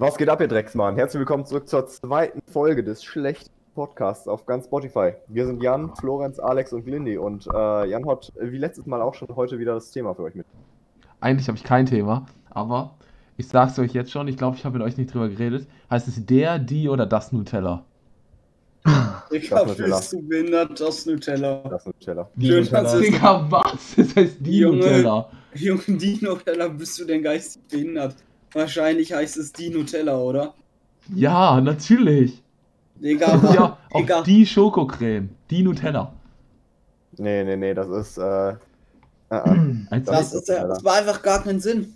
Was geht ab, ihr Drecksmann? Herzlich willkommen zurück zur zweiten Folge des schlechten Podcasts auf ganz Spotify. Wir sind Jan, Florenz, Alex und Glindy und äh, Jan hat wie letztes Mal auch schon heute wieder das Thema für euch mit. Eigentlich habe ich kein Thema, aber ich sag's euch jetzt schon, ich glaube, ich habe mit euch nicht drüber geredet. Heißt es der, die oder das Nutella? Ich glaube, bist du behindert, das Nutella. Das Nutella. Die Schön, Nutella. Digga, was? Das heißt die Junge, Nutella. Junge, die Nutella, bist du denn geistig behindert? Wahrscheinlich heißt es die Nutella, oder? Ja, natürlich. Digga, ja, Digga. die Schokocreme, die Nutella. Nee, nee, nee, das ist, äh, äh, das, das, ist, das war einfach gar keinen Sinn.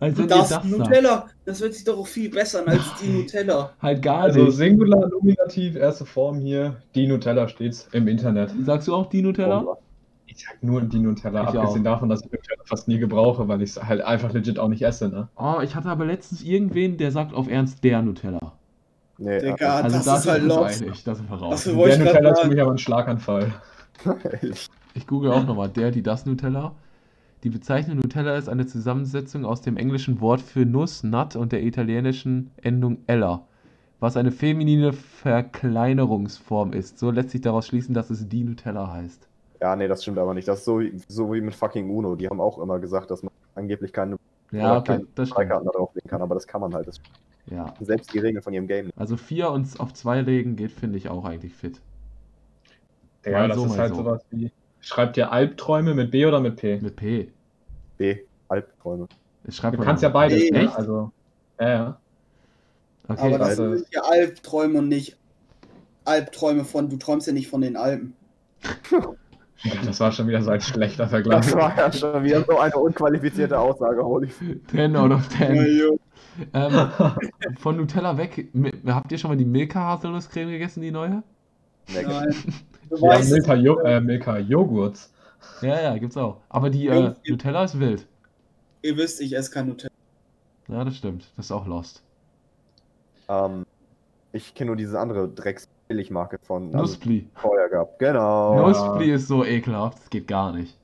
Also das, das Nutella, sagt. das wird sich doch auch viel besser als die Nutella. Halt gar also nicht. Also Singular, Nominativ, erste Form hier, die Nutella steht's im Internet. Sagst du auch die Nutella? Ich sag nur die Nutella, ich abgesehen auch. davon, dass ich Nutella fast nie gebrauche, weil ich es halt einfach legit auch nicht esse, ne? Oh, ich hatte aber letztens irgendwen, der sagt auf Ernst der Nutella. Nee, Digga, also das, das ist halt los. Das sind wir raus. Der Nutella ist für mich aber ein Schlaganfall. ich google auch nochmal, der, die, das Nutella. Die Bezeichnung Nutella ist eine Zusammensetzung aus dem englischen Wort für Nuss, Nut und der italienischen Endung Ella, was eine feminine Verkleinerungsform ist. So lässt sich daraus schließen, dass es die Nutella heißt. Ja, nee, das stimmt aber nicht. Das ist so, so wie mit fucking Uno. Die haben auch immer gesagt, dass man angeblich keine, ja, okay, das Freikarten drauflegen kann, aber das kann man halt. Das ja. Selbst die Regeln von ihrem Game. Also vier und auf zwei legen geht, finde ich auch eigentlich fit. Ja, das so, ist halt so. sowas wie Schreibt ihr Albträume mit B oder mit P? Mit P. B. Albträume. du kannst ja beides, Echt? Ne? Also, ja, ja. Okay, Aber das sind ja Albträume und nicht Albträume von, du träumst ja nicht von den Alpen. Das war schon wieder so ein schlechter Vergleich. Das war ja schon wieder so eine unqualifizierte Aussage, holy. 10 out of 10. ähm, von Nutella weg, habt ihr schon mal die Milka Haselnusscreme gegessen, die neue? Nein. ja, Milka, jo äh, Milka Joghurts. Ja, ja, gibt's auch. Aber die äh, Nutella ist wild. Ihr wisst, ich esse kein Nutella. Ja, das stimmt. Das ist auch lost. Ähm, ich kenne nur diese andere Drecks-Billigmarke von Nuspli. Also, gehabt. Genau. Nuspli ist so ekelhaft, das geht gar nicht.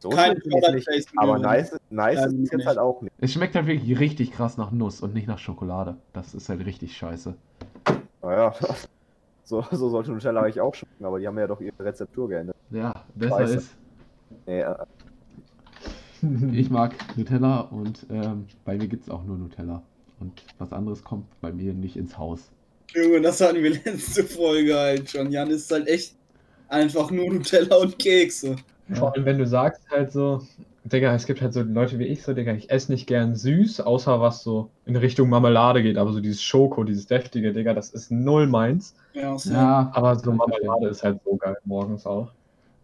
So Kein nicht, aber nice, nice ist es jetzt halt auch nicht. Es schmeckt halt wirklich richtig krass nach Nuss und nicht nach Schokolade. Das ist halt richtig scheiße. Naja, So, so sollte Nutella eigentlich auch schmecken, aber die haben ja doch ihre Rezeptur geändert. Ja, besser Scheiße. ist. Nee, äh. Ich mag Nutella und ähm, bei mir gibt es auch nur Nutella. Und was anderes kommt bei mir nicht ins Haus. Junge, das hatten wir letzte Folge halt schon. Jan ist halt echt einfach nur Nutella und Kekse. Vor allem, wenn du sagst halt so, Digga, es gibt halt so Leute wie ich, so, Digga, ich esse nicht gern süß, außer was so in Richtung Marmelade geht, aber so dieses Schoko, dieses deftige, Digga, das ist null meins. Ja, ja aber so Marmelade ist halt so geil morgens auch.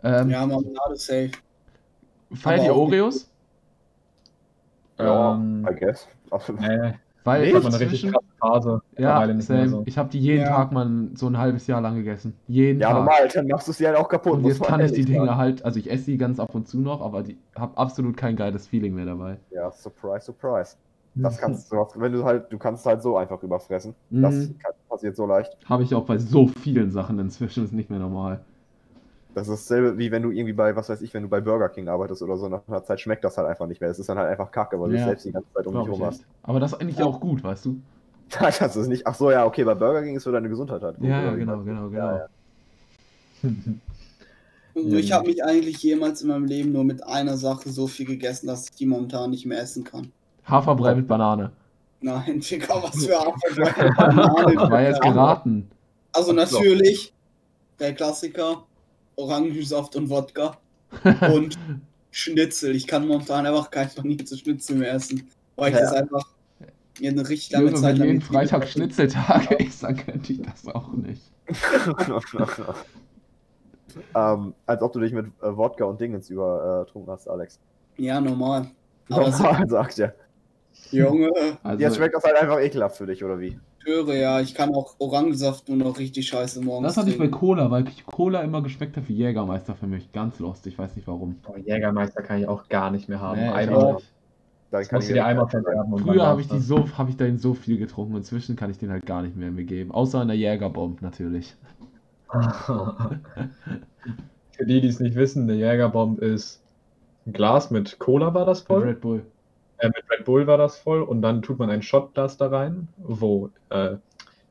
Ähm, ja, Marmelade safe. Feiert ihr Oreos? Ja, ähm, I guess. Nee, weil nee, eine richtig krasse Phase. Ja, so. ich habe die jeden ja. Tag mal so ein halbes Jahr lang gegessen. Jeden ja, Tag. normal, dann machst du sie halt auch kaputt. Und jetzt kann ich die Dinge halt, also ich esse die ganz ab und zu noch, aber ich habe absolut kein geiles Feeling mehr dabei. Ja, surprise, surprise. Das kannst du, wenn du halt, du kannst halt so einfach überfressen. Das mhm. passiert so leicht. Habe ich auch bei so vielen Sachen inzwischen, ist nicht mehr normal. Das ist dasselbe wie wenn du irgendwie bei, was weiß ich, wenn du bei Burger King arbeitest oder so, nach einer Zeit schmeckt das halt einfach nicht mehr. Es ist dann halt einfach kacke, weil ja, du selbst die ganze Zeit um dich rum hast. Aber das ist eigentlich ja. auch gut, weißt du? Das ist nicht. Ach so, ja, okay, bei Burger King ist für deine Gesundheit halt gut. Ja, ja genau, genau, genau. Ja, also ich habe mich eigentlich jemals in meinem Leben nur mit einer Sache so viel gegessen, dass ich die momentan nicht mehr essen kann. Haferbrei mit Banane. Nein, Digga, was für Haferbrei mit Banane. War jetzt geraten. Also natürlich, der Klassiker, Orangensaft und Wodka und Schnitzel. Ich kann momentan einfach kein Paniertes Schnitzel mehr essen, weil ich ja. das einfach eine richtig lange Junge, Zeit. Wenn jeden Freitag Schnitzeltage ist, dann könnte ich das auch nicht. ähm, als ob du dich mit äh, Wodka und Dingens übertrunken hast, Alex. Ja, normal. Aber normal, sagt er. Junge. Also, Jetzt schmeckt das halt einfach ekelhaft für dich, oder wie? höre, ja, ich kann auch Orangensaft nur noch richtig scheiße morgens. Das hatte ich bei Cola, weil Cola immer geschmeckt hat wie Jägermeister für mich. Ganz lost, ich weiß nicht warum. Oh, Jägermeister kann ich auch gar nicht mehr haben. Nee, Das kannst du dir einmal verderben. Früher habe ich, die so, hab ich den so viel getrunken, inzwischen kann ich den halt gar nicht mehr mir geben. Außer in der Jägerbomb natürlich. Für die, die es nicht wissen, eine Jägerbomb ist ein Glas mit Cola war das voll? Red Bull. Äh, mit Red Bull war das voll und dann tut man ein Shotglas da rein, wo äh,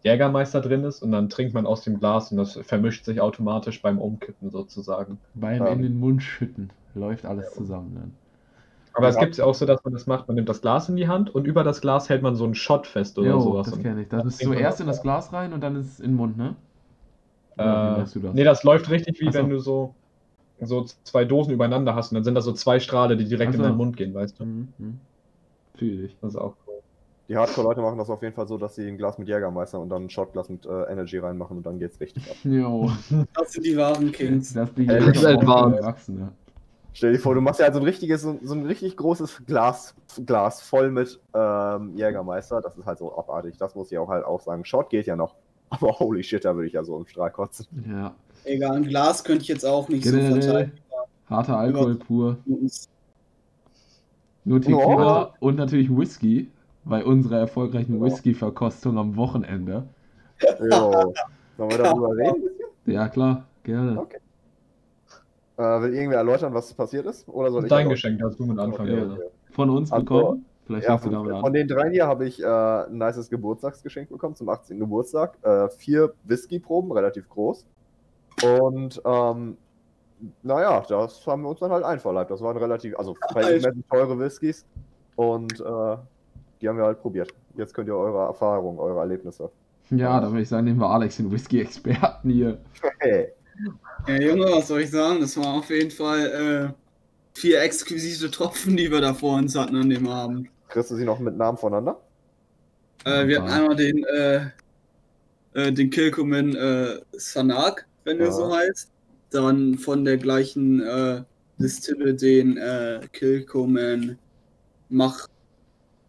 Jägermeister drin ist und dann trinkt man aus dem Glas und das vermischt sich automatisch beim Umkippen sozusagen. Beim Ja. in den Mund schütten läuft alles zusammen dann. Aber es Ja. gibt ja auch so, dass man das macht, man nimmt das Glas in die Hand und über das Glas hält man so einen Shot fest oder Jo, sowas. das kenne ich. Das ist trinkt man zuerst in das Glas rein und dann ist es in den Mund, ne? Oder äh, machst du das? Nee, das läuft richtig wie so. wenn du so, so zwei Dosen übereinander hast und dann sind da so zwei Strahle, die direkt Ach in so. deinen Mund gehen, weißt du? Mhm. mhm. Fühl ich. Das ist auch cool. Die Hardcore-Leute machen das auf jeden Fall so, dass sie ein Glas mit Jägermeister und dann ein Shotglas mit äh, Energy reinmachen und dann geht's richtig ab. Jo, Das sind die wahren Kings. das die das ist auch advanced. Erwachsene. Stell dir vor, du machst ja halt so ein richtiges, so, so ein richtig großes Glas, Glas voll mit ähm, Jägermeister. Das ist halt so abartig. Das muss ich auch halt auch sagen. Shot geht ja noch. Aber holy shit, da würde ich ja so im Strahl kotzen. Ja. Egal, ein Glas könnte ich jetzt auch nicht so Generell verteilen. harter Alkohol pur. Nur Tequila Oh. und natürlich Whisky. Bei unserer erfolgreichen Whisky-Verkostung am Wochenende. Jo. Sollen wir darüber reden? Ja, klar, gerne. Okay. Äh, will irgendwer erläutern, was passiert ist? Oder soll ich Dein erläutern? Geschenk, darfst du mit anfangen. Okay, okay. Von uns Also, bekommen. Vielleicht Ja, du von, damit von an. den dreien hier habe ich äh, ein nices Geburtstagsgeschenk bekommen zum 18. Geburtstag. Äh, vier Whisky-Proben, relativ groß. Und ähm, naja, das haben wir uns dann halt einverleibt. Das waren relativ, also verhältnismäßig teure Whiskys. Und äh, die haben wir halt probiert. Jetzt könnt ihr eure Erfahrungen, eure Erlebnisse. Ja, da würde ich sagen, nehmen wir Alex, den Whisky-Experten hier. Hey. Ja, Junge, was soll ich sagen? Das war auf jeden Fall äh, vier exquisite Tropfen, die wir da vor uns hatten an dem Abend. Kriegst du sie noch mit Namen voneinander? Äh, wir hatten einmal den, äh, äh, den Kilkumin äh, Sanak, wenn Ja. er so heißt. Dann von der gleichen äh, Distille den äh, Kilkumin Mach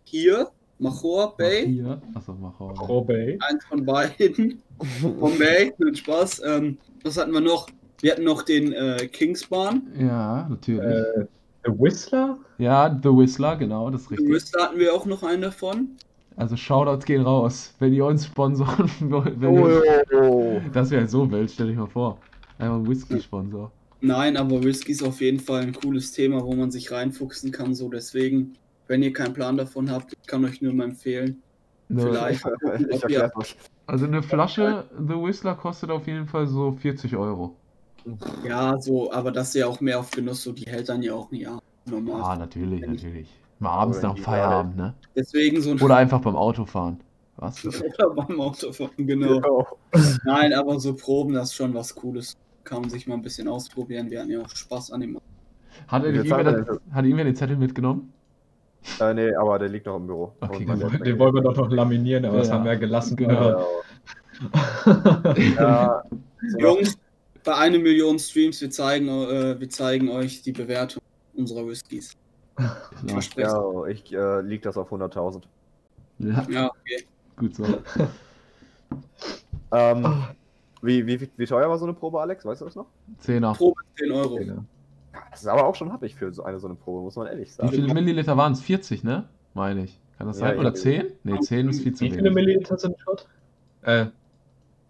hier, Machor Bay. Hier. Achso, mach auch. Robey. Eins von beiden. Bombay, mit Spaß. Ähm, was hatten wir noch? Wir hatten noch den äh, Kingsbarn. Ja, natürlich. Äh, The Whistler? Ja, The Whistler, genau, das ist richtig. Wrist hatten wir auch noch einen davon. Also Shoutouts gehen raus. Wenn ihr uns sponsoren wollt, wenn Oh, ihr uns, oh, das wäre so wild, stell dich mal vor. Einfach ein Whisky-Sponsor. Nein, aber Whisky ist auf jeden Fall ein cooles Thema, wo man sich reinfuchsen kann. So deswegen, wenn ihr keinen Plan davon habt, ich kann euch nur mal empfehlen. Ne, Vielleicht. ich erklär's euch. Also eine Flasche The Whistler kostet auf jeden Fall so 40 Euro. Ja, so, aber das ist ja auch mehr auf Genuss, so die hält dann ja auch ein Jahr. Normal. Ah, natürlich, Wenn ich- natürlich. Mal abends nach Feierabend, ne? Deswegen so ein Oder einfach beim Autofahren. Was? oder beim Autofahren, genau. Oh. Nein, aber so Proben, das ist schon was Cooles. Kann man sich mal ein bisschen ausprobieren. Wir hatten ja auch Spaß an dem. Er hat irgendwer den Zettel mitgenommen? Äh, nee, aber der liegt noch im Büro. Okay. Laptop- Den wollen wir doch noch laminieren, aber das Ja. haben wir ja gelassen. Genau. Ja, so Jungs, bei einer Million Streams, wir zeigen, äh, wir zeigen euch die Bewertung unserer Whiskys. Ja, ich äh, lieg das auf 100.000. Ja, Ja, okay. gut so. Ähm, wie, wie, wie teuer war so eine Probe, Alex? Weißt du das noch? Zehner. Probe 10 Euro. Das ist aber auch schon happig für so eine so eine Probe, muss man ehrlich Wie sagen. viele Milliliter waren es? 40, ne? Meine ich. Kann das Ja, sein? Oder ja. 10? Ne, 10 ist viel zu Wie viele wenig. Milliliter sind Shot? Äh,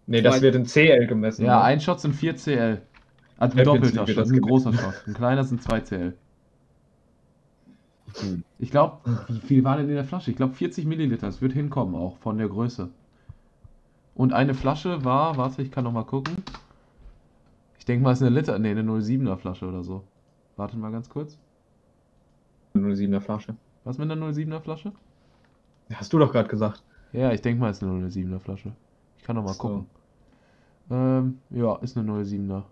nee, das wird in CL gemessen. Ja, ne? ein Shot sind 4 CL. Also ein doppelter Shot, das ein großer Shot. Ein kleiner sind 2 CL. Hm. Ich glaube, wie viel war denn in der Flasche? Ich glaube 40 Milliliter. Das wird hinkommen auch von der Größe. Und eine Flasche war, warte, ich kann noch mal gucken. Ich denke mal, es ist eine Liter, ne, eine 07er Flasche oder so. Warte mal ganz kurz. 07er Flasche. Was mit einer 07er Flasche? Hast du doch gerade gesagt. Ja, ich denke mal, es ist eine 07er Flasche. Ich kann noch mal So. gucken. Ähm, ja, ist eine 07er.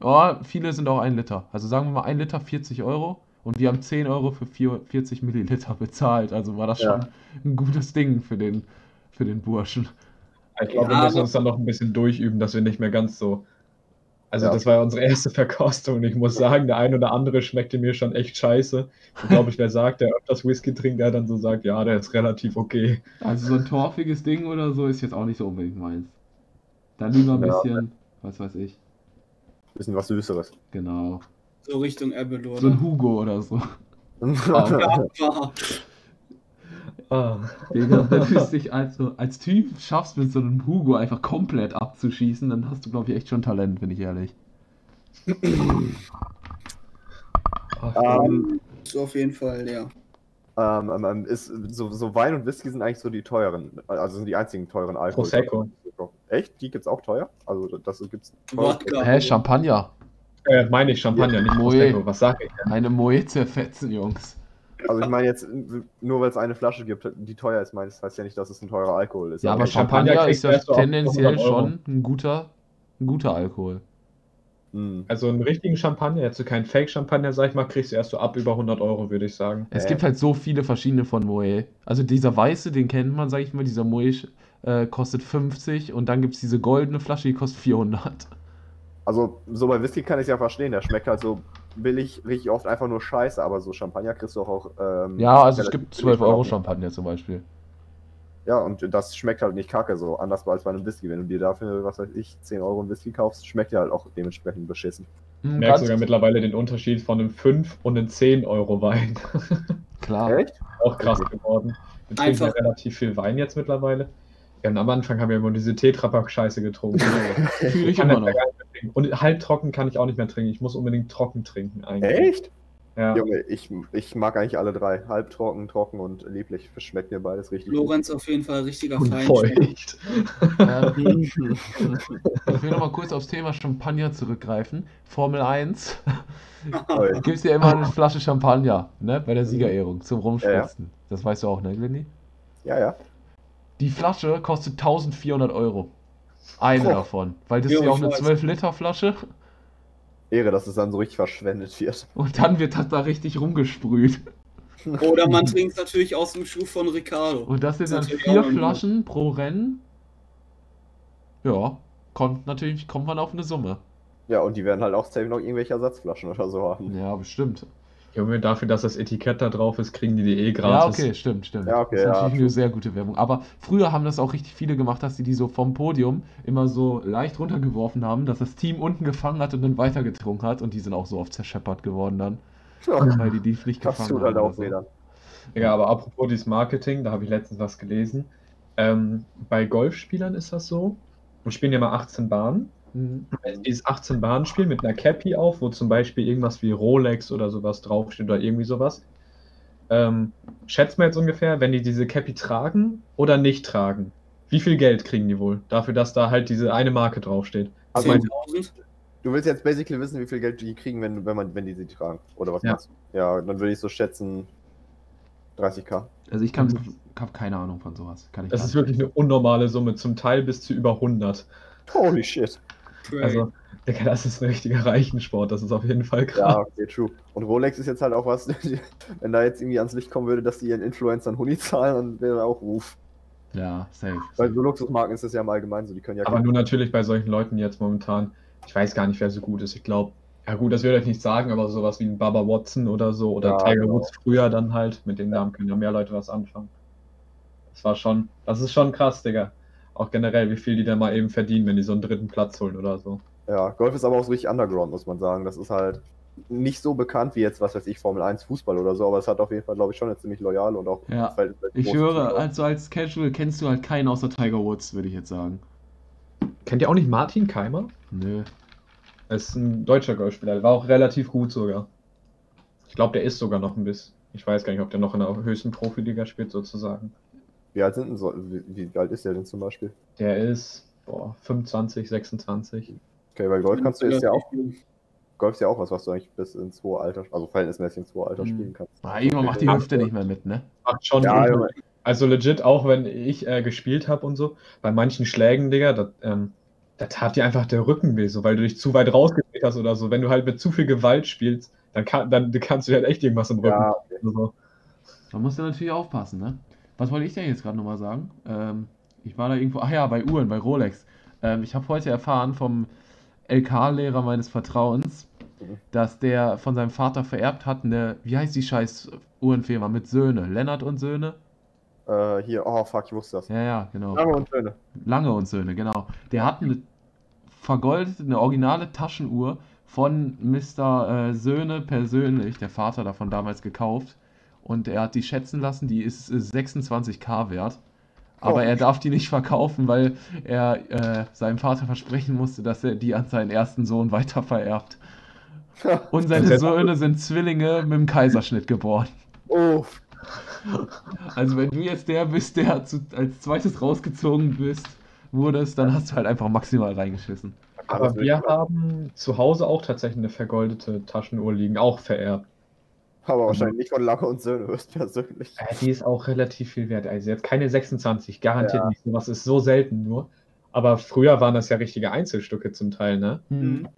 Oh, viele sind auch 1 Liter. Also sagen wir mal 1 Liter 40 Euro. Und wir haben 10 Euro für vier- 40 Milliliter bezahlt. Also war das Ja. schon ein gutes Ding für den, für den Burschen. Ich glaube, Ja, wir müssen uns dann noch ein bisschen durchüben, dass wir nicht mehr ganz so. Also, Ja. das war ja unsere erste Verkostung und ich muss sagen, der ein oder andere schmeckte mir schon echt scheiße. Ich glaube, ich, wer sagt, der öfters Whisky trinkt, der dann so sagt, ja, der ist relativ okay. Also so ein torfiges Ding oder so ist jetzt auch nicht so unbedingt meins. Dann lieber ein Ja. bisschen, was weiß ich. Bisschen was Süßeres. Genau. So Richtung Ebelor. So ein Hugo oder so. War. Ah. Digga, wenn du es dich also als Typ schaffst, mit so einem Hugo einfach komplett abzuschießen, dann hast du, glaube ich, echt schon Talent, bin ich ehrlich. Ach, ähm, So auf jeden Fall, ja. Ähm, ähm, ähm, ist, so, so Wein und Whisky sind eigentlich so die teuren, also sind die einzigen teuren Alkohol. Prosecco. Echt? Die gibt's auch teuer? Also das gibt's. Wodka. Hä, Champagner. Äh, meine ich Champagner, nicht Moe. Prosecco. Was sag ich? Eine Moe zerfetzen, Jungs. Also ich meine jetzt, nur weil es eine Flasche gibt, die teuer ist, meinst heißt ja nicht, dass es ein teurer Alkohol ist. Ja, aber Champagner Champagner ist ja tendenziell 100 Euro. schon ein guter, ein guter Alkohol. Hm. Also einen richtigen Champagner, jetzt so keinen Fake-Champagner, sag ich mal, kriegst du erst so ab über 100 Euro, würde ich sagen. Es Äh. gibt halt so viele verschiedene von Moe. Also dieser weiße, den kennt man, sag ich mal, dieser Moe äh, kostet 50 und dann gibt es diese goldene Flasche, die kostet 400. Also so bei Whisky kann ich ja verstehen, der schmeckt halt so billig, richtig oft einfach nur scheiße, aber so Champagner kriegst du auch. auch ähm, Ja, also es gibt billig 12 Euro. Champagner zum Beispiel. Ja, und das schmeckt halt nicht kacke so, anders als bei einem Whisky. Wenn du dir dafür, was weiß ich, 10 Euro einen Whisky kaufst, schmeckt der halt auch dementsprechend beschissen. Hm, Ich merke ganz sogar mittlerweile den Unterschied von einem 5 und einem 10 Euro Wein. klar. Echt? Auch krass geworden. Wir trinken ja relativ viel Wein jetzt mittlerweile. Ja, und am Anfang haben wir immer diese Tetrapack-Scheiße getrunken. Fühle ich immer ja noch. Trinken. Und halbtrocken kann ich auch nicht mehr trinken. Ich muss unbedingt trocken trinken eigentlich. Echt? Ja. Junge, ich, ich mag eigentlich alle drei. Halbtrocken, trocken und lieblich. Schmeckt mir beides richtig gut. Lorenz auf jeden Fall richtiger Feind. feucht. Ich will noch mal kurz aufs Thema Champagner zurückgreifen. Formel 1 Toll. gibt es ja immer eine Flasche Champagner, ne? Bei der Siegerehrung zum Rumschwitzen. Das weißt du auch, ne, Glenny? Ja, ja. Die Flasche kostet 1400 Euro. Eine Boah. davon. Weil das Ja, ist ja auch eine weiß. 12-Liter-Flasche. Ehre, dass es dann so richtig verschwendet wird. Und dann wird das da richtig rumgesprüht. Oder man trinkt natürlich aus dem Schuh von Ricardo. Und das sind Das dann vier Flaschen pro Rennen. Ja, kommt natürlich, kommt man auf eine Summe. Ja, und die werden halt auch safe noch irgendwelche Ersatzflaschen oder so haben. Ja, bestimmt. Junge, dafür, dass das Etikett da drauf ist, kriegen die die eh Ja, gratis. okay, stimmt, stimmt. Ja, okay, das ist ja, natürlich true. eine sehr gute Werbung. Aber früher haben das auch richtig viele gemacht, dass sie die so vom Podium immer so leicht runtergeworfen haben, dass das Team unten gefangen hat und dann weitergetrunken hat. Und die sind auch so oft zerscheppert geworden dann, weil die die nicht Das gefangen tut haben. halt auch so. weh dann. Ja, aber apropos dieses Marketing, da habe ich letztens was gelesen. Ähm, bei Golfspielern ist das so. Wir spielen ja mal 18 Bahnen. Mhm. Dieses 18 Bahnen Spiel mit einer Cappy auf, wo zum Beispiel irgendwas wie Rolex oder sowas draufsteht oder irgendwie sowas. Ähm, schätzt man jetzt ungefähr, wenn die diese Cappy tragen oder nicht tragen, wie viel Geld kriegen die wohl dafür, dass da halt diese eine Marke draufsteht? Also, mein- 10.000? du willst jetzt basically wissen, wie viel Geld die kriegen, wenn, wenn, man, wenn die sie tragen. Oder was Ja. meinst du? Ja, dann würde ich so schätzen 30k. Also ich kann, habe keine Ahnung von sowas. Kann ich Das ist wirklich eine unnormale Summe, zum Teil bis zu über 100. Holy shit. Crazy. Also, Digga, das ist ein richtiger Reichensport, das ist auf jeden Fall krass. Ja, okay, true. Und Rolex ist jetzt halt auch was, wenn da jetzt irgendwie ans Licht kommen würde, dass die ihren Influencern Huni zahlen, dann wäre auch Ruf. Ja, safe. Weil so Luxusmarken ist das ja im Allgemeinen so, die können ja Aber nur natürlich bei solchen Leuten jetzt momentan, ich weiß gar nicht, wer so gut ist. Ich glaube, ja gut, das würde ich nicht sagen, aber sowas wie ein Baba Watson oder so oder Ja, Tiger genau. Woods früher dann halt, mit den Namen können ja mehr Leute was anfangen. Das war schon, das ist schon krass, Digga. Auch generell, wie viel die dann mal eben verdienen, wenn die so einen dritten Platz holen oder so. Ja, Golf ist aber auch so richtig underground, muss man sagen. Das ist halt nicht so bekannt wie jetzt, was weiß ich, Formel 1 Fußball oder so, aber es hat auf jeden Fall, glaube ich, schon eine ziemlich loyale und auch Ja, verhältnismäßig Ich höre, also als Casual kennst du halt keinen außer Tiger Woods, würde ich jetzt sagen. Kennt ihr auch nicht Martin Keimer? Nö. Er ist ein deutscher Golfspieler, der war auch relativ gut sogar. Ich glaube, der ist sogar noch ein bisschen. Ich weiß gar nicht, ob der noch in der höchsten Profiliga spielt, sozusagen. Wie alt sind denn so, wie, wie alt ist der denn zum Beispiel? Der ist, boah, 25, 26. Okay, weil Golf kannst du jetzt ja auch, Golf ist ja auch was, was du eigentlich bis ins hohe Alter, also verhältnismäßig ins hohe Alter Mhm. spielen kannst. Ah, irgendwann macht die Hüfte nicht mehr mit, ne? Macht schon Ja. Also legit, auch wenn ich äh, gespielt habe und so, bei manchen Schlägen, Digga, das, ähm, da tat dir einfach der Rücken weh, so, weil du dich zu weit rausgedreht hast oder so. Wenn du halt mit zu viel Gewalt spielst, dann, kann, dann kannst du halt echt irgendwas im Rücken. Ja, oder so. Da musst du natürlich aufpassen, ne? Was wollte ich denn jetzt gerade nochmal sagen? Ähm, ich war da irgendwo, ach ja, bei Uhren, bei Rolex. Ähm, ich habe heute erfahren vom LK-Lehrer meines Vertrauens, dass der von seinem Vater vererbt hat eine, wie heißt die scheiß Uhrenfirma mit Söhne? Lennart und Söhne? äh, hier, oh fuck, ich wusste das. Ja, ja, genau. Lange und Schöne. Lange und Söhne, genau. Der hat eine vergoldete, eine originale Taschenuhr von Mr. Äh, Söhne persönlich, der Vater davon damals gekauft. Und er hat die schätzen lassen, die ist äh, 26k wert. Aber Oh. er darf die nicht verkaufen, weil er äh, seinem Vater versprechen musste, dass er die an seinen ersten Sohn weiter vererbt. Und seine Söhne sind Zwillinge mit dem Kaiserschnitt geboren. oh, Also wenn du jetzt der bist, der zu, als zweites rausgezogen bist, wurdest, dann hast du halt einfach maximal reingeschissen. Aber wir haben zu Hause auch tatsächlich eine vergoldete Taschenuhr liegen, auch vererbt. Aber wahrscheinlich nicht von Lange und Söhne höchstpersönlich. Äh, die ist auch relativ viel wert. Also jetzt keine 26, garantiert Ja. nicht. Sowas ist so selten nur. Aber früher waren das ja richtige Einzelstücke zum Teil, ne? Mhm.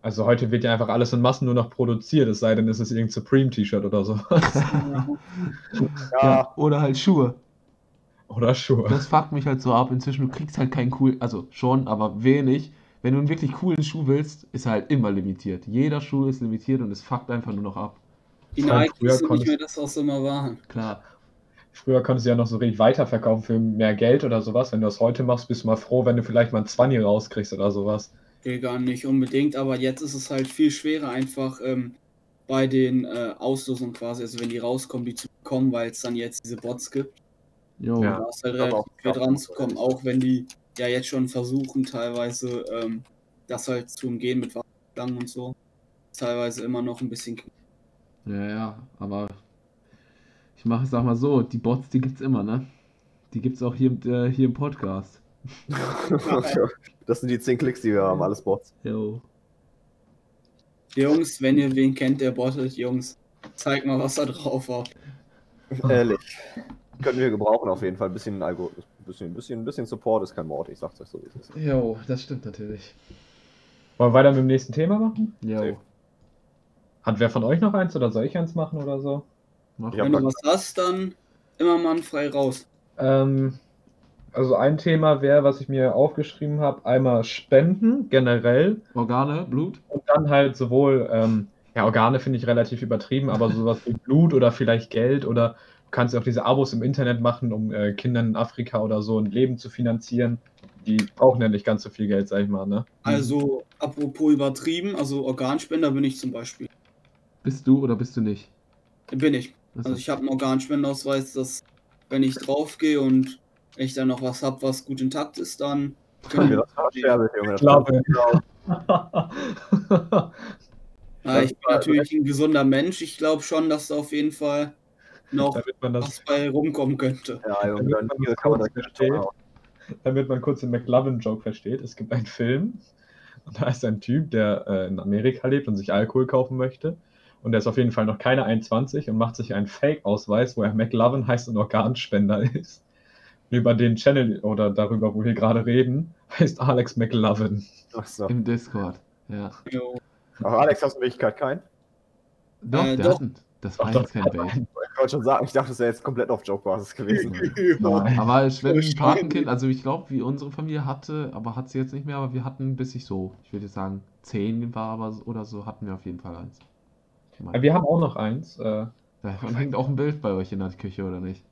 Also heute wird ja einfach alles in Massen nur noch produziert, es sei denn, es ist irgendein Supreme-T-Shirt oder so. Ja, Oder halt Schuhe. oder Schuhe. Das fuckt mich halt so ab. Inzwischen, du kriegst halt keinen coolen, also schon, aber wenig. Wenn du einen wirklich coolen Schuh willst, ist er halt immer limitiert. Jeder Schuh ist limitiert und es fuckt einfach nur noch ab. Die Vor allem früher wissen nicht konntest- mehr, dass das immer waren. Klar. Früher konntest du ja noch so richtig weiterverkaufen für mehr Geld oder sowas. Wenn du das heute machst, bist du mal froh, wenn du vielleicht mal ein 20 rauskriegst oder sowas. Nee, gar nicht unbedingt, aber jetzt ist es halt viel schwerer, einfach ähm, bei den äh, Auslosungen quasi, also wenn die rauskommen, die zu bekommen, weil es dann jetzt diese Bots gibt. Jo. Ja. Da ist halt Aber relativ auch schwer dran zu kommen, auch wenn die ja jetzt schon versuchen, teilweise ähm, das halt zu umgehen mit Warteschlangen und so. Teilweise immer noch ein bisschen. Ja, ja, aber ich mache, sag mal so, die Bots, die gibt's immer, ne? Die gibt's auch hier, im- äh, hier im Podcast. das sind die 10 Klicks, die wir haben, alles Bots. Jo. Jungs, wenn ihr wen kennt, der bottet, Jungs, zeigt mal, was da drauf war. Ehrlich. Können wir gebrauchen auf jeden Fall. Ein bisschen Algorithmus. Ein bisschen, bisschen, bisschen Support ist kein Mord, ich sag's euch so, wie es ist. Jo, das stimmt natürlich. Wollen wir weiter mit dem nächsten Thema machen? Jo. Hat wer von euch noch eins oder soll ich eins machen oder so? Mach Ja, wenn du was hast, dann immer mal frei raus. Ähm, also ein Thema wäre, was ich mir aufgeschrieben habe, einmal Spenden generell Organe, Blut? und dann halt sowohl, ähm, ja, Organe finde ich relativ übertrieben, aber sowas wie Blut oder vielleicht Geld oder du kannst ja auch diese Abos im Internet machen, um äh, Kindern in Afrika oder so ein Leben zu finanzieren. Die brauchen ja nicht ganz so viel Geld, sag ich mal, ne? Also, apropos übertrieben, also Organspender bin ich zum Beispiel. Bist du oder bist du nicht? Bin ich. Achso. Also ich habe einen Organspendeausweis, dass wenn ich draufgehe und ich dann noch was habe, was gut intakt ist, dann Können wir das versterben, Junge. Das Glaube. Ja, ich bin natürlich ein gesunder Mensch. Ich glaube schon, dass da auf jeden Fall noch damit man das was bei rumkommen könnte. Ja, Junge, dann kann man das damit man kurz den McLovin-Joke versteht. Es gibt einen Film und da ist ein Typ, der äh, in Amerika lebt und sich Alkohol kaufen möchte. Und der ist auf jeden Fall noch keine 21 und macht sich einen Fake-Ausweis, wo er McLovin heißt und Organspender ist. Über den Channel oder darüber, wo wir gerade reden, heißt Alex McLovin. Ach so. Im Discord. Ja. Ach, Alex, hast du in Wirklichkeit keinen? Doch, Äh, der doch. hat einen. Das war jetzt kein Bait. Ich wollte schon sagen, ich dachte, das wäre jetzt komplett auf Joke-Basis gewesen. Nein. Aber ich- wenn ein Wahrscheinlich. Patenkind, also ich glaube, wie unsere Familie hatte, aber hat sie jetzt nicht mehr, aber wir hatten bis ich so, ich würde jetzt sagen, zehn war aber so- oder so, hatten wir auf jeden Fall eins. Meine, Wir haben auch noch eins. Äh, Davon hängt auch ein Bild bei euch in der Küche, oder nicht?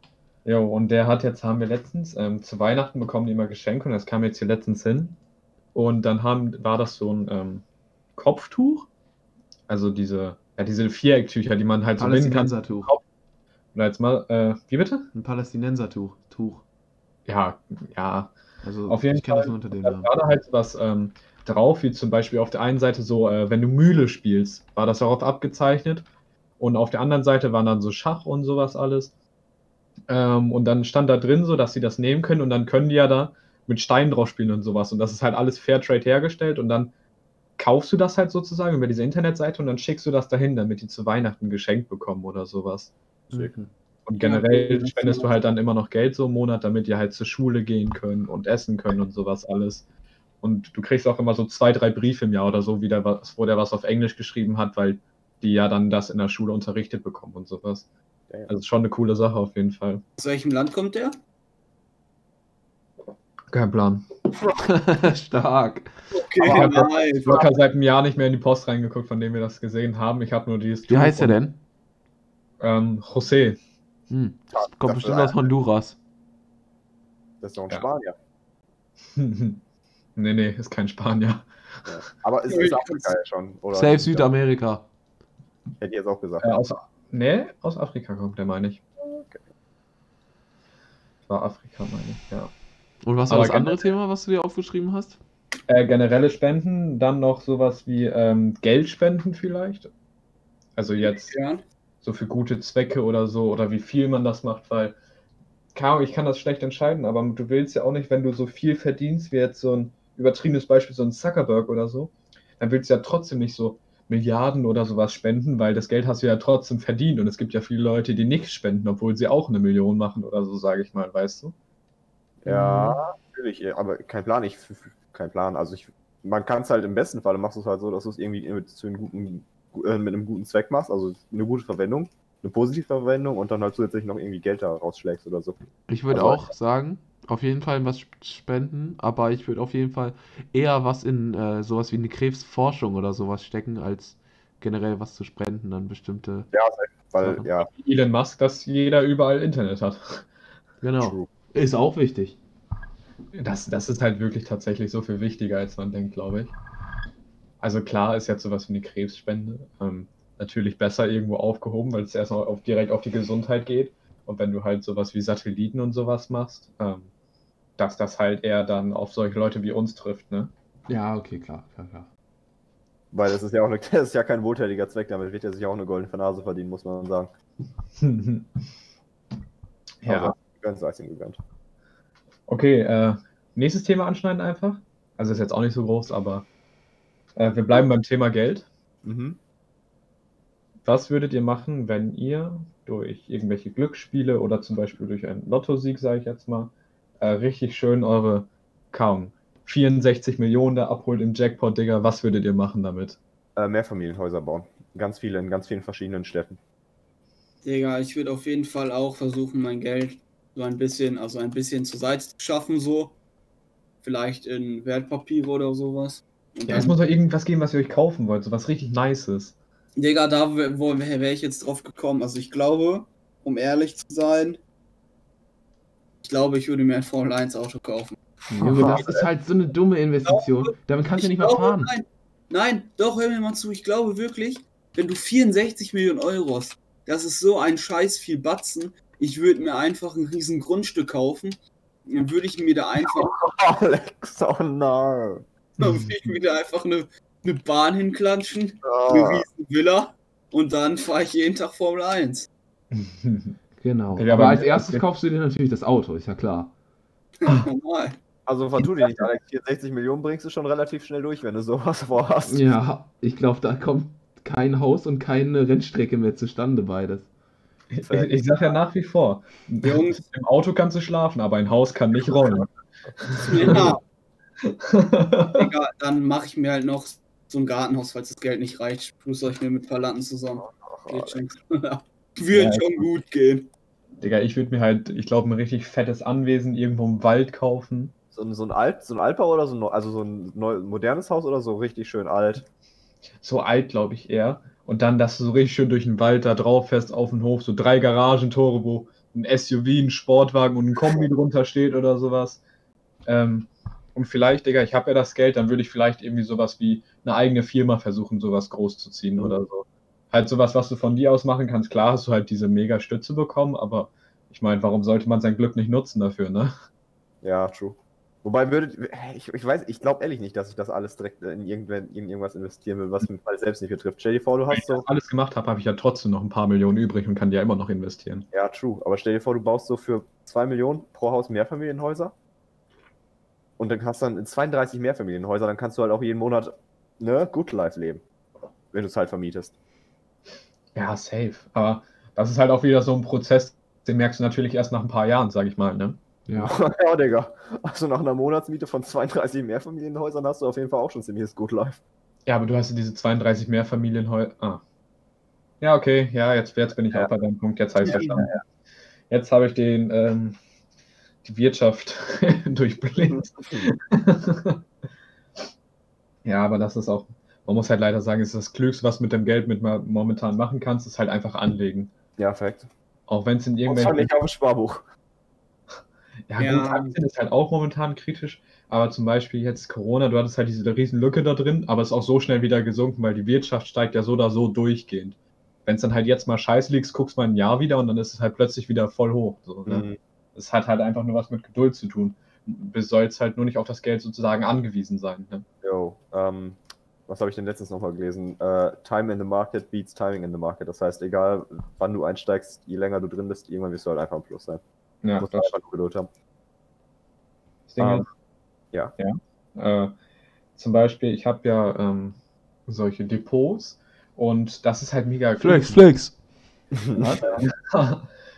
Jo, und der hat jetzt, haben wir letztens, ähm, zu Weihnachten bekommen die immer Geschenke und das kam jetzt hier letztens hin. Und dann haben, war das so ein ähm, Kopftuch. Also diese, ja, diese Vierecktücher, die man halt so binden kann. Palästinensertuch. Und jetzt mal, äh, wie bitte? Ein Palästinensertuch. Tuch. Ja, ja. Also Auf jeden ich kenne das nur unter dem Namen. war da halt was ähm, drauf, wie zum Beispiel auf der einen Seite so, äh, wenn du Mühle spielst, war das darauf abgezeichnet. Und auf der anderen Seite waren dann so Schach und sowas alles. Ähm, und dann stand da drin so, dass sie das nehmen können und dann können die ja da mit Steinen drauf spielen und sowas. Und das ist halt alles Fairtrade hergestellt und dann kaufst du das halt sozusagen über diese Internetseite und dann schickst du das dahin, damit die zu Weihnachten geschenkt bekommen oder sowas. Mhm. Und Ja, generell das spendest du halt dann immer noch Geld so im Monat, damit die halt zur Schule gehen können und essen können und sowas alles. Und du kriegst auch immer so zwei, drei Briefe im Jahr oder so, wie der was, wo der was auf Englisch geschrieben hat, weil die ja dann das in der Schule unterrichtet bekommen und sowas. Ja, ja. Also ist schon eine coole Sache auf jeden Fall. Aus welchem Land kommt der? Kein Plan. Stark. Okay, Aber- nice. Locker seit einem Jahr nicht mehr in die Post reingeguckt, von dem wir das gesehen haben. Ich habe nur dieses. Wie heißt er denn? Ähm, José. Hm. Ja, Kommt das bestimmt aus Honduras. Das ist doch ein Ja. Spanier. nee, nee, ist kein Spanier. Ja. Aber es ist Afrika ja schon. Oder Safe Südamerika. Hätte ich jetzt auch gesagt. Äh, aus, nee, aus Afrika kommt der, meine ich. Okay. War Afrika, meine ich, ja. Und was war Aber das andere Thema, was du dir aufgeschrieben hast? Äh, generelle Spenden, dann noch sowas wie ähm, Geldspenden vielleicht. Also jetzt Ja. so für gute Zwecke oder so, oder wie viel man das macht, weil, Ahnung, ich kann das schlecht entscheiden, aber du willst ja auch nicht, wenn du so viel verdienst, wie jetzt so ein übertriebenes Beispiel, so ein Zuckerberg oder so, dann willst du ja trotzdem nicht so Milliarden oder sowas spenden, weil das Geld hast du ja trotzdem verdient und es gibt ja viele Leute, die nichts spenden, obwohl sie auch eine Million machen oder so, sage ich mal, weißt du? Ja, natürlich, aber kein Plan, ich, kein Plan. Also ich, man kann es halt im besten Fall, machst du es halt so, dass du es irgendwie mit, zu einem guten, äh, mit einem guten Zweck machst, also eine gute Verwendung, eine positive Verwendung und dann halt zusätzlich noch irgendwie Geld da rausschlägst oder so. Ich würde Also- auch sagen, auf jeden Fall was sp- spenden, aber ich würde auf jeden Fall eher was in äh, sowas wie eine Krebsforschung oder sowas stecken, als generell was zu spenden an bestimmte. Ja, weil, Sachen. ja, Elon Musk, dass jeder überall Internet hat. Genau. true. Ist auch wichtig. Das, das ist halt wirklich tatsächlich so viel wichtiger, als man denkt, glaube ich. Also klar ist jetzt sowas wie eine Krebsspende ähm, natürlich besser irgendwo aufgehoben, weil es erstmal auf, direkt auf die Gesundheit geht. Und wenn du halt sowas wie Satelliten und sowas machst, ähm, dass das halt eher dann auf solche Leute wie uns trifft, ne? Ja, okay, klar, klar, klar. Weil das ist ja auch eine, das ist ja kein wohltätiger Zweck, damit wird er sich auch eine goldene Nase verdienen, muss man sagen. ja. Aber ganz ihm gegönnt. Okay, äh, nächstes Thema anschneiden einfach. Also ist jetzt auch nicht so groß, aber äh, wir bleiben beim Thema Geld. Mhm. Was würdet ihr machen, wenn ihr durch irgendwelche Glücksspiele oder zum Beispiel durch einen Lottosieg, sage ich jetzt mal, äh, richtig schön eure kaum 64 Millionen da abholt im Jackpot, Digga? Was würdet ihr machen damit? Äh, Mehrfamilienhäuser bauen. Ganz viele in ganz vielen verschiedenen Städten. Digga, ich würde auf jeden Fall auch versuchen, mein Geld so ein bisschen, also ein bisschen zur Seite zu schaffen, so. Vielleicht in Wertpapiere oder sowas. Und Ja, es muss doch irgendwas geben, was ihr euch kaufen wollt, so was richtig Nices. Digga, da wäre wär ich jetzt drauf gekommen. Also ich glaube, um ehrlich zu sein, ich glaube, ich würde mir ein Formel 1 Auto kaufen. Junge, das ist halt so eine dumme Investition. Damit kannst du Ich nicht mal glaube, fahren. Nein, nein, doch, hör mir mal zu. Ich glaube wirklich, wenn du 64 Millionen Euro hast, das ist so ein scheiß viel Batzen. Ich würde mir einfach ein riesen Grundstück kaufen. Dann würde ich mir da einfach, Alex, oh no. dann würde ich mir da einfach eine, eine Bahn hinklatschen, eine Ah, riesen Villa und dann fahre ich jeden Tag Formel 1. Genau. Ja, aber als erstes kaufst du dir natürlich das Auto, ist ja klar. Normal. also vertu dir nicht, Alex. 64 Millionen bringst du schon relativ schnell durch, wenn du sowas vorhast. Ja, ich glaube, da kommt kein Haus und keine Rennstrecke mehr zustande, beides. Ich, ich sag ja nach wie vor, Jungs. im Auto kannst du schlafen, aber ein Haus kann nicht rollen. Ja, Digga, dann mache ich mir halt noch so ein Gartenhaus, falls das Geld nicht reicht. Plus ich mir mit Verlanden zusammen. Ach, Geht Alex. schon. Wird Ja. schon gut gehen. Digga, ich würde mir halt, ich glaube, ein richtig fettes Anwesen irgendwo im Wald kaufen. So, ein- so ein Alt, so ein Altbau oder so ein, also so ein neu, modernes Haus oder so richtig schön alt. So alt, glaube ich, eher. Und dann, dass du so richtig schön durch den Wald da drauf fährst, auf den Hof, so drei Garagentore, wo ein SUV, ein Sportwagen und ein Kombi drunter steht oder sowas. Ähm, und vielleicht, Digga, ich habe ja das Geld, dann würde ich vielleicht irgendwie sowas wie eine eigene Firma versuchen, sowas groß zu ziehen Mhm. oder so. Halt sowas, was du von dir aus machen kannst. Klar hast du halt diese mega Stütze bekommen, aber ich meine, warum sollte man sein Glück nicht nutzen dafür, ne? Ja, true. Wobei würdet, ich, ich weiß, ich glaube ehrlich nicht, dass ich das alles direkt in, irgendwen, in irgendwas investieren will, was mich selbst nicht betrifft. Stell dir vor, du Wenn hast ich so, das alles gemacht habe, habe ich ja trotzdem noch ein paar Millionen übrig und kann die ja immer noch investieren. ja, true, aber stell dir vor, du baust so für 2 Millionen pro Haus Mehrfamilienhäuser und dann hast dann in 32 Mehrfamilienhäuser, dann kannst du halt auch jeden Monat, ne, Good Life leben, wenn du es halt vermietest. Ja, safe. Aber das ist halt auch wieder so ein Prozess, den merkst du natürlich erst nach ein paar Jahren, sag ich mal, ne? Ja. ja, Digga. Also nach einer Monatsmiete von 32 Mehrfamilienhäusern hast du auf jeden Fall auch schon ziemliches Good Life. Ja, aber du hast ja diese 32 Mehrfamilienhäuser. Ah. Ja, okay, ja, jetzt, jetzt bin ich Ja. auch bei deinem Punkt, jetzt habe ich verstanden. Jetzt habe ich den, ähm, die Wirtschaft durchblickt. ja, aber das ist auch, man muss halt leider sagen, es ist das Klügste, was mit dem Geld mit ma- momentan machen kannst, ist halt einfach anlegen. Ja, perfekt. Auch wenn es in Und irgendwelchen nicht auf dem Sparbuch. Ja, Ja. gut, Aktien ist halt auch momentan kritisch, aber zum Beispiel jetzt Corona, du hattest halt diese riesen Lücke da drin, aber es ist auch so schnell wieder gesunken, weil die Wirtschaft steigt ja so oder so durchgehend. Wenn es dann halt jetzt mal scheiße liegt, guckst mal ein Jahr wieder und dann ist es halt plötzlich wieder voll hoch. So, ne? Mhm. Es hat halt einfach nur was mit Geduld zu tun. Du sollst halt nur nicht auf das Geld sozusagen angewiesen sein. Ne? Jo, ähm, was habe ich denn letztens nochmal gelesen? Äh, Time in the Market beats Timing in the Market. Das heißt, egal wann du einsteigst, je länger du drin bist, irgendwann wirst du halt einfach im Plus sein. Ja, Du musst das einfach nur Geduld haben. Ding Ähm, ist, ja. ja äh, zum Beispiel, ich habe ja ähm, solche Depots und das ist halt mega cool. Flex, Flex.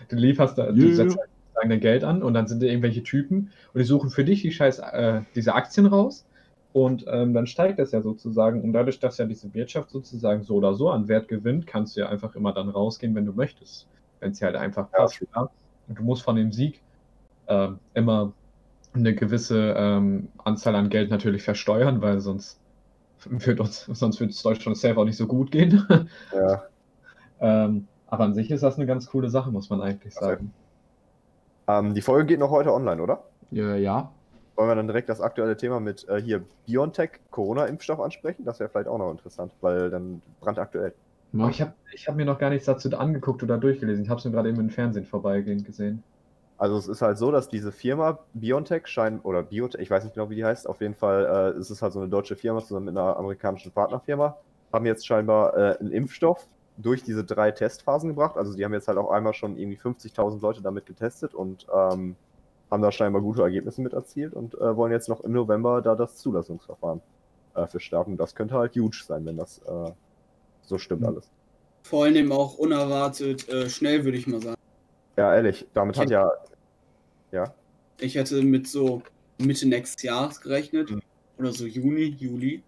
du lieferst da, du setzt halt dein Geld an und dann sind da irgendwelche Typen und die suchen für dich die scheiß äh, diese Aktien raus und ähm, dann steigt das ja sozusagen und dadurch, dass ja diese Wirtschaft sozusagen so oder so an Wert gewinnt, kannst du ja einfach immer dann rausgehen, wenn du möchtest, wenn es dir halt einfach Ja, passt. Ja? Und du musst von dem Sieg ähm, immer eine gewisse ähm, Anzahl an Geld natürlich versteuern, weil sonst wird uns, sonst wird es Deutschland safe auch nicht so gut gehen. ja. ähm, aber an sich ist das eine ganz coole Sache, muss man eigentlich sagen. Ähm, die Folge geht noch heute online, oder? Ja, ja. Wollen wir dann direkt das aktuelle Thema mit äh, hier BioNTech Corona-Impfstoff ansprechen? Das wäre vielleicht auch noch interessant, weil dann brandaktuell. Aber ich habe ich hab mir noch gar nichts dazu angeguckt oder durchgelesen. Ich habe es nur gerade eben im Fernsehen vorbeigehend gesehen. Also es ist halt so, dass diese Firma BioNTech scheint, oder Biotech, ich weiß nicht genau, wie die heißt, auf jeden Fall äh, ist es halt so eine deutsche Firma zusammen mit einer amerikanischen Partnerfirma, haben jetzt scheinbar äh, einen Impfstoff durch diese drei Testphasen gebracht. Also die haben jetzt halt auch einmal schon irgendwie 50.000 Leute damit getestet und ähm, haben da scheinbar gute Ergebnisse mit erzielt und äh, wollen jetzt noch im November da das Zulassungsverfahren äh, für starten. Das könnte halt huge sein, wenn das äh, so stimmt Mhm. alles. Vor allem auch unerwartet äh, schnell, würde ich mal sagen. Ja, ehrlich, damit hat ja. Ja, Ich hätte mit so Mitte nächstes Jahres gerechnet. Mhm. Oder so Juni, Juli.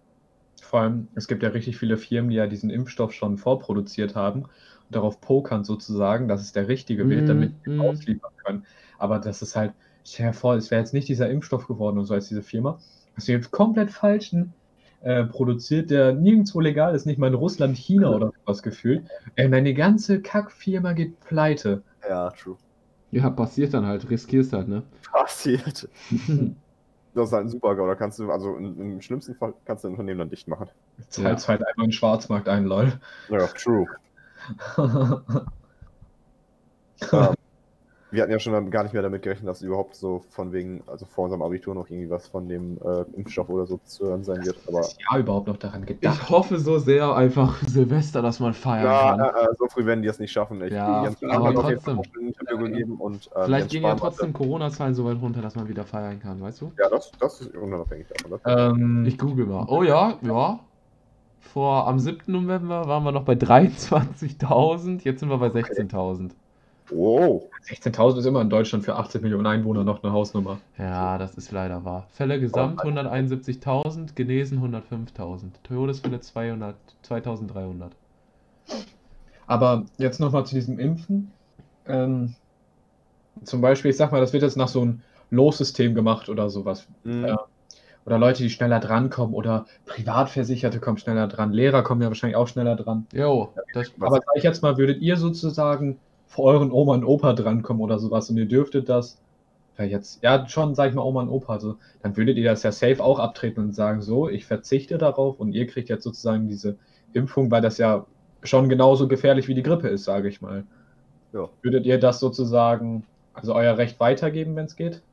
Vor allem, es gibt ja richtig viele Firmen, die ja diesen Impfstoff schon vorproduziert haben und darauf pokern sozusagen, dass es der richtige wird, Mhm, damit sie mhm. ausliefern können. Aber das ist halt, stell dir vor, es wäre jetzt nicht dieser Impfstoff geworden und so als diese Firma. Das ist jetzt komplett falschen äh, produziert, der nirgendwo legal ist, nicht mal in Russland, China oder was gefühlt. Äh, deine ganze Kackfirma geht pleite. ja, true. Ja, passiert dann halt, riskierst halt, ne? Passiert. Das ist halt ein super. Da kannst du, also im, im schlimmsten Fall kannst du ein Unternehmen dann dicht machen. Zahlst halt einfach in den Schwarzmarkt ein, lol. Ja, true. Ähm, wir hatten ja schon gar nicht mehr damit gerechnet, dass überhaupt so von wegen, also vor unserem Abitur noch irgendwie was von dem äh, Impfstoff oder so zu hören sein wird. Aber Jahr überhaupt noch daran Ich gedacht. hoffe so sehr einfach Silvester, dass man feiern ja, kann. äh, äh, so früh werden die es nicht schaffen. Ich, Ja, Jens aber trotzdem. auch schon ein Interview gegeben und äh, Vielleicht gehen ja trotzdem Corona-Zahlen so weit runter, dass man wieder feiern kann, weißt du? Ja, das, das ist unabhängig davon. Das Ähm, Ich google mal. Oh ja, ja. Vor am 7. November waren wir noch bei 23.000, jetzt sind wir bei 16.000. wow. 16.000 ist immer in Deutschland für 80 Millionen Einwohner noch eine Hausnummer. Ja, das ist leider wahr. Fälle gesamt 171.000, genesen 105.000. Todesfälle 200, 2.300. Aber jetzt nochmal zu diesem Impfen. Ähm, zum Beispiel, ich sag mal, das wird jetzt nach so einem Lossystem gemacht oder sowas. Mhm. Ja. Oder Leute, die schneller drankommen oder Privatversicherte kommen schneller dran. Lehrer kommen ja wahrscheinlich auch schneller dran. Jo, das, Aber sag ich jetzt mal, würdet ihr sozusagen vor euren Oma und Opa drankommen oder sowas und ihr dürftet das, ja jetzt, ja schon, sag ich mal Oma und Opa, so, dann würdet ihr das ja safe auch abtreten und sagen, so, ich verzichte darauf und ihr kriegt jetzt sozusagen diese Impfung, weil das ja schon genauso gefährlich wie die Grippe ist, sage ich mal. Ja. Würdet ihr das sozusagen, also euer Recht weitergeben, wenn es geht?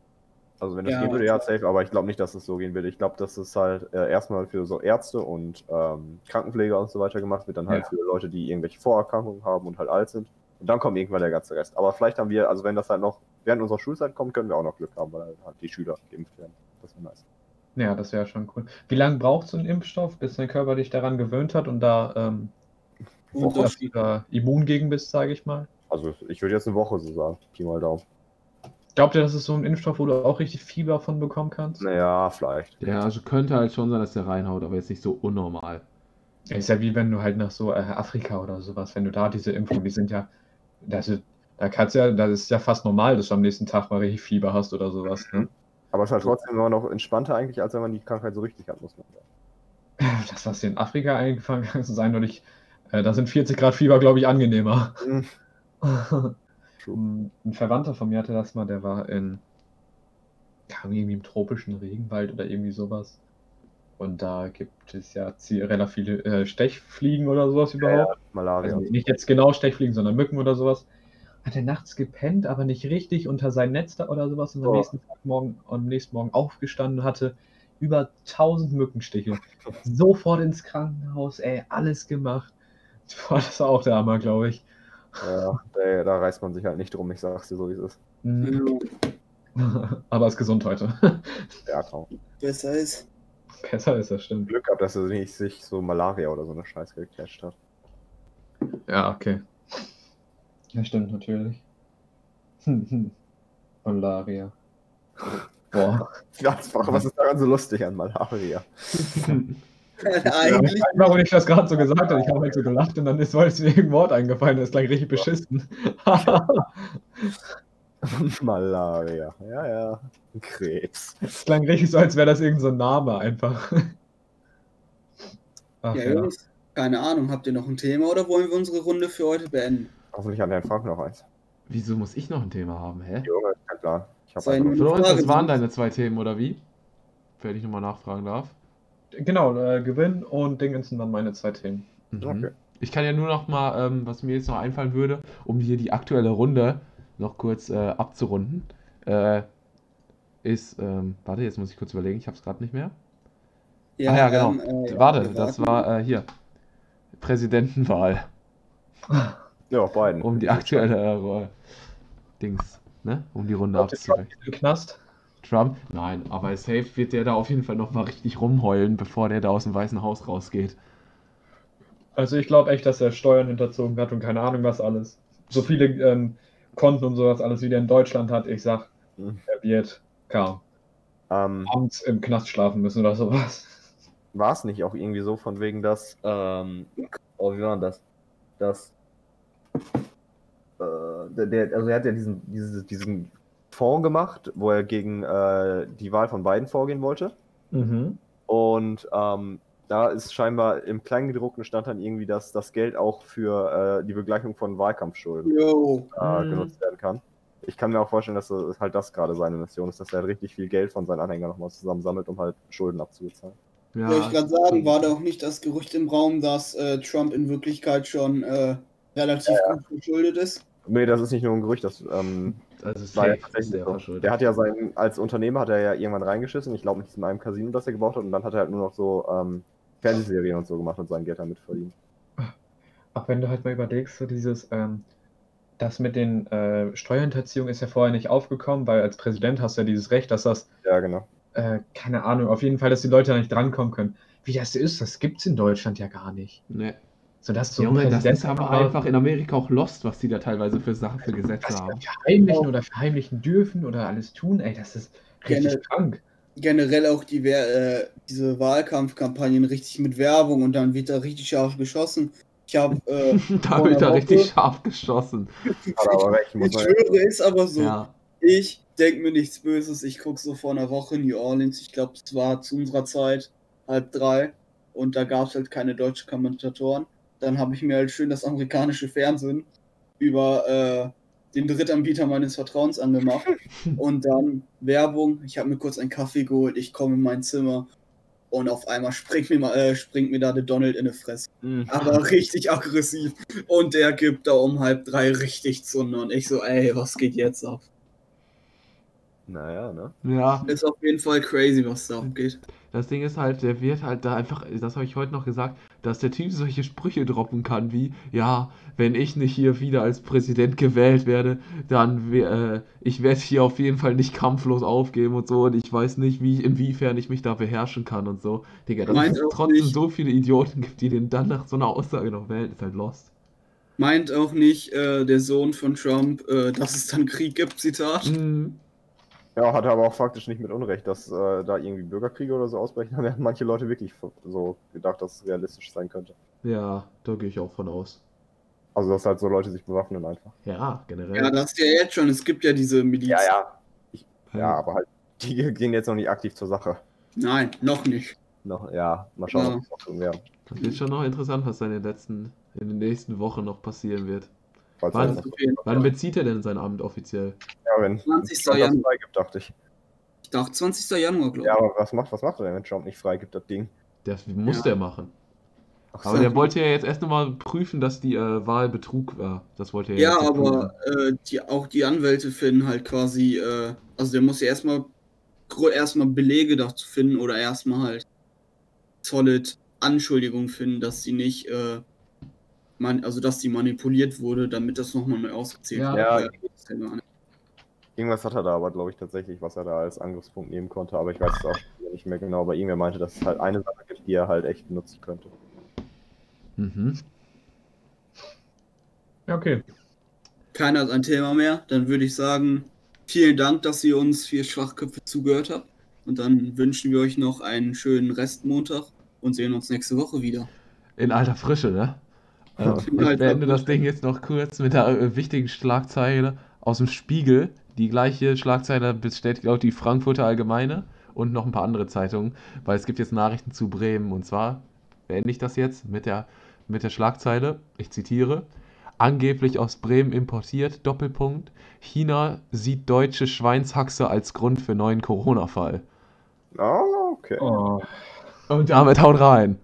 Also wenn das Ja, gehen würde, ja, safe, aber ich glaube nicht, dass es so gehen wird. Ich glaube, dass es halt äh, erstmal für so Ärzte und ähm, Krankenpfleger und so weiter gemacht wird, dann halt Ja. für Leute, die irgendwelche Vorerkrankungen haben und halt alt sind. Und dann kommt irgendwann der ganze Rest. Aber vielleicht haben wir, also wenn das halt noch während unserer Schulzeit kommt, können wir auch noch Glück haben, weil halt die Schüler geimpft werden. Das wäre nice. Ja, das wäre schon cool. Wie lange braucht so ein Impfstoff, bis dein Körper dich daran gewöhnt hat und da ähm, Unterschied. da immun gegen bist, sage ich mal? Also ich würde jetzt eine Woche so sagen, Pi mal Daumen. Glaubt ihr, das ist so ein Impfstoff, wo du auch richtig Fieber von bekommen kannst? Naja, vielleicht. ja, also könnte halt schon sein, dass der reinhaut, aber jetzt nicht so unnormal. Ist ja wie wenn du halt nach so äh, Afrika oder sowas, wenn du da diese Impfung, die sind ja, das ist, da kannst ja, das ist ja fast normal, dass du am nächsten Tag mal richtig Fieber hast oder sowas. Ne? Aber es ist halt trotzdem immer noch entspannter eigentlich, als wenn man die Krankheit so richtig hat, muss man sagen. Das, was dir in Afrika eingefangen ist, ist eindeutig, äh, da sind 40 Grad Fieber, glaube ich, angenehmer. Mhm. Ein ein Verwandter von mir hatte das mal, der war in, kam irgendwie im tropischen Regenwald oder irgendwie sowas. Und da gibt es ja relativ viele äh, Stechfliegen oder sowas überhaupt. Malaria. Also nicht jetzt genau Stechfliegen, sondern Mücken oder sowas. Hat er nachts gepennt, aber nicht richtig unter sein Netz da oder sowas und am Oh. nächsten Tag morgen, am nächsten Morgen aufgestanden hatte über 1000 Mückenstiche. Sofort ins Krankenhaus, ey, alles gemacht. Boah, das war auch der Hammer, glaube ich. Ja, da, da reißt man sich halt nicht drum, ich sag's dir so, wie es ist. Mhm. Aber ist gesund heute. Ja, kaum. Besser ist. Besser ist das, stimmt. Glück gehabt, dass er nicht sich so Malaria oder so eine Scheiße gecatcht hat. Ja, okay. Ja, stimmt, natürlich. Malaria. Boah. Was, was ist daran so lustig an Malaria? Eigentlich. Warum ich das gerade so gesagt habe, ich habe halt so gelacht und dann ist weil es mir irgendein Wort eingefallen, das klang richtig beschissen. Malaria. Ja, ja. Krebs. Das klang richtig so, als wäre das irgendein so ein Name einfach. Ach, Ja, ja. Jungs, keine Ahnung, habt ihr noch ein Thema oder wollen wir unsere Runde für heute beenden? Hoffentlich hat Herrn Frank noch eins. Wieso muss ich noch ein Thema haben, hä? Junge, kein Plan. Ich hab Sei einfach nur- nur- Florenz, Frage das waren deine zwei Themen, oder wie? Wenn ich nochmal nachfragen darf. Genau, äh, Gewinn und Dingens sind dann meine zwei Themen. Mhm. Okay. Ich kann ja nur noch mal, ähm, was mir jetzt noch einfallen würde, um hier die aktuelle Runde noch kurz äh, abzurunden, äh, ist, ähm, warte, jetzt muss ich kurz überlegen, ich habe es gerade nicht mehr. ah ja, genau. ähm, äh, warte, das war äh, hier. Präsidentenwahl. Ja, beiden. Um die aktuelle äh, Dings, ne? Um die Runde der Trump Knast? Nein, aber safe wird der da auf jeden Fall noch mal richtig rumheulen, bevor der da aus dem Weißen Haus rausgeht. Also ich glaube echt, dass er Steuern hinterzogen hat und keine Ahnung was alles. So viele ähm, Konten und sowas alles wie der in Deutschland hat. Ich sag, Mhm. er wird kaum Ähm, abends im Knast schlafen müssen oder sowas. war es nicht auch irgendwie so von wegen, dass, ähm, oh, wie war das? Dass, äh, der, der, also er hat ja diesen, diese, diesen Fonds gemacht, wo er gegen äh, die Wahl von Biden vorgehen wollte. Mhm. Und ähm, da ist scheinbar im Kleingedruckten stand dann irgendwie, dass das Geld auch für äh, die Begleichung von Wahlkampfschulden äh, Mhm. genutzt werden kann. Ich kann mir auch vorstellen, dass das halt das gerade seine Mission ist, dass er halt richtig viel Geld von seinen Anhängern nochmal zusammensammelt, um halt Schulden abzubezahlen. Ja, Soll ich gerade sagen, war da auch nicht das Gerücht im Raum, dass äh, Trump in Wirklichkeit schon äh, relativ gut verschuldet ist? Nee, das ist nicht nur ein Gerücht, das ähm, also war ja ist tatsächlich der so. Der hat ja sein, als Unternehmer hat er ja irgendwann reingeschissen, ich glaube mit diesem einem Casino, das er gebaut hat, und dann hat er halt nur noch so ähm, Fernsehserien und so gemacht und sein Geld damit verdient. Auch wenn du halt mal überlegst, so dieses, ähm, das mit den äh, Steuerhinterziehungen ist ja vorher nicht aufgekommen, weil als Präsident hast du ja dieses Recht, dass das, Ja, genau. äh, keine Ahnung, auf jeden Fall, dass die Leute da nicht drankommen können. Wie das ist, das gibt's in Deutschland ja gar nicht. Nee. So dass so Junge, das ist aber einfach in Amerika auch lost, was die da teilweise für Sachen, für Gesetze was haben. verheimlichen oder verheimlichen dürfen oder alles tun, ey, das ist richtig krank. Generell auch die Wer äh, diese Wahlkampfkampagnen richtig mit Werbung und dann wird da richtig scharf geschossen. Ich habe, äh, da Vor wird einer er richtig Woche- scharf geschossen. Ich schwöre, ist aber so. Ja. Ich denke mir nichts Böses. Ich gucke so vor einer Woche New Orleans. Ich glaube, es war zu unserer Zeit halb drei. Und da gab es halt keine deutschen Kommentatoren. Dann habe ich mir halt schön das amerikanische Fernsehen über äh, den Drittanbieter meines Vertrauens angemacht. Und dann Werbung. Ich habe mir kurz einen Kaffee geholt. Ich komme in mein Zimmer. Und auf einmal springt mir, mal, äh, springt mir da der Donald in die Fresse. Mhm. Aber richtig aggressiv. Und der gibt da um halb drei richtig Zunder. Und ich so, ey, was geht jetzt ab? Naja, ne? Ja, Ist auf jeden Fall crazy, was da abgeht. das Ding ist halt, der wird halt da einfach, das habe ich heute noch gesagt, dass der Typ solche Sprüche droppen kann wie, ja, wenn ich nicht hier wieder als Präsident gewählt werde, dann äh, ich werde hier auf jeden Fall nicht kampflos aufgeben und so und ich weiß nicht, wie inwiefern ich mich da beherrschen kann und so. Digga, dass Meint es auch trotzdem nicht. so viele Idioten gibt, die den dann nach so einer Aussage noch wählen, ist halt lost. Meint auch nicht äh, der Sohn von Trump, äh, dass es dann Krieg gibt, Zitat. Mhm. Ja, hat er aber auch faktisch nicht mit Unrecht, dass äh, da irgendwie Bürgerkriege oder so ausbrechen. Da haben manche Leute wirklich so gedacht, dass es realistisch sein könnte. Ja, da gehe ich auch von aus. Also, dass halt so Leute sich bewaffnen einfach. Ja, generell. Ja, das ist ja jetzt schon. Es gibt ja diese Miliz. Ja, ja. Ja. Ja, aber halt, die gehen jetzt noch nicht aktiv zur Sache. Nein, noch nicht. Noch, ja, mal schauen, Ja. ob es noch tun werden. Das wird schon noch interessant, was da in den letzten, in den nächsten Wochen noch passieren wird. Wann- Wann bezieht er denn sein Amt offiziell? ja, wenn 20. Trump das Januar. freigibt, dachte ich. Ich dachte 20. Januar, glaube ich. Ja, aber was macht, was macht er denn, wenn Trump nicht freigibt, das Ding? Das muss Ja. der machen. Ach Aber so. der wollte ja jetzt erst nochmal prüfen, dass die äh, Wahl Betrug war. Das wollte er Ja, jetzt aber äh, die, auch die Anwälte finden halt quasi, äh, also der muss ja erstmal erstmal Belege dazu finden oder erstmal halt solid Anschuldigungen finden, dass sie nicht, äh, man, also dass sie manipuliert wurde, damit das nochmal neu ausgezählt Ja. wird. Ja. Irgendwas hat er da aber, glaube ich, tatsächlich, was er da als Angriffspunkt nehmen konnte, aber ich weiß es auch nicht mehr genau. Aber irgendwer meinte, dass es halt eine Sache gibt, die er halt echt benutzen könnte. Mhm. Ja, okay. Keiner hat ein Thema mehr. Dann würde ich sagen, vielen Dank, dass ihr uns vier Schwachköpfe zugehört habt. Und dann wünschen wir euch noch einen schönen Restmontag und sehen uns nächste Woche wieder. In alter Frische, ne? Ja. ich beende das Ding jetzt noch kurz mit der äh, wichtigen Schlagzeile aus dem Spiegel. Die gleiche Schlagzeile bestätigt auch die Frankfurter Allgemeine und noch ein paar andere Zeitungen, weil es gibt jetzt Nachrichten zu Bremen. Und zwar beende ich das jetzt mit der, mit der Schlagzeile, ich zitiere, angeblich aus Bremen importiert, Doppelpunkt, China sieht deutsche Schweinshaxe als Grund für neuen Corona-Fall. Ah, okay. Oh. Und damit haut rein.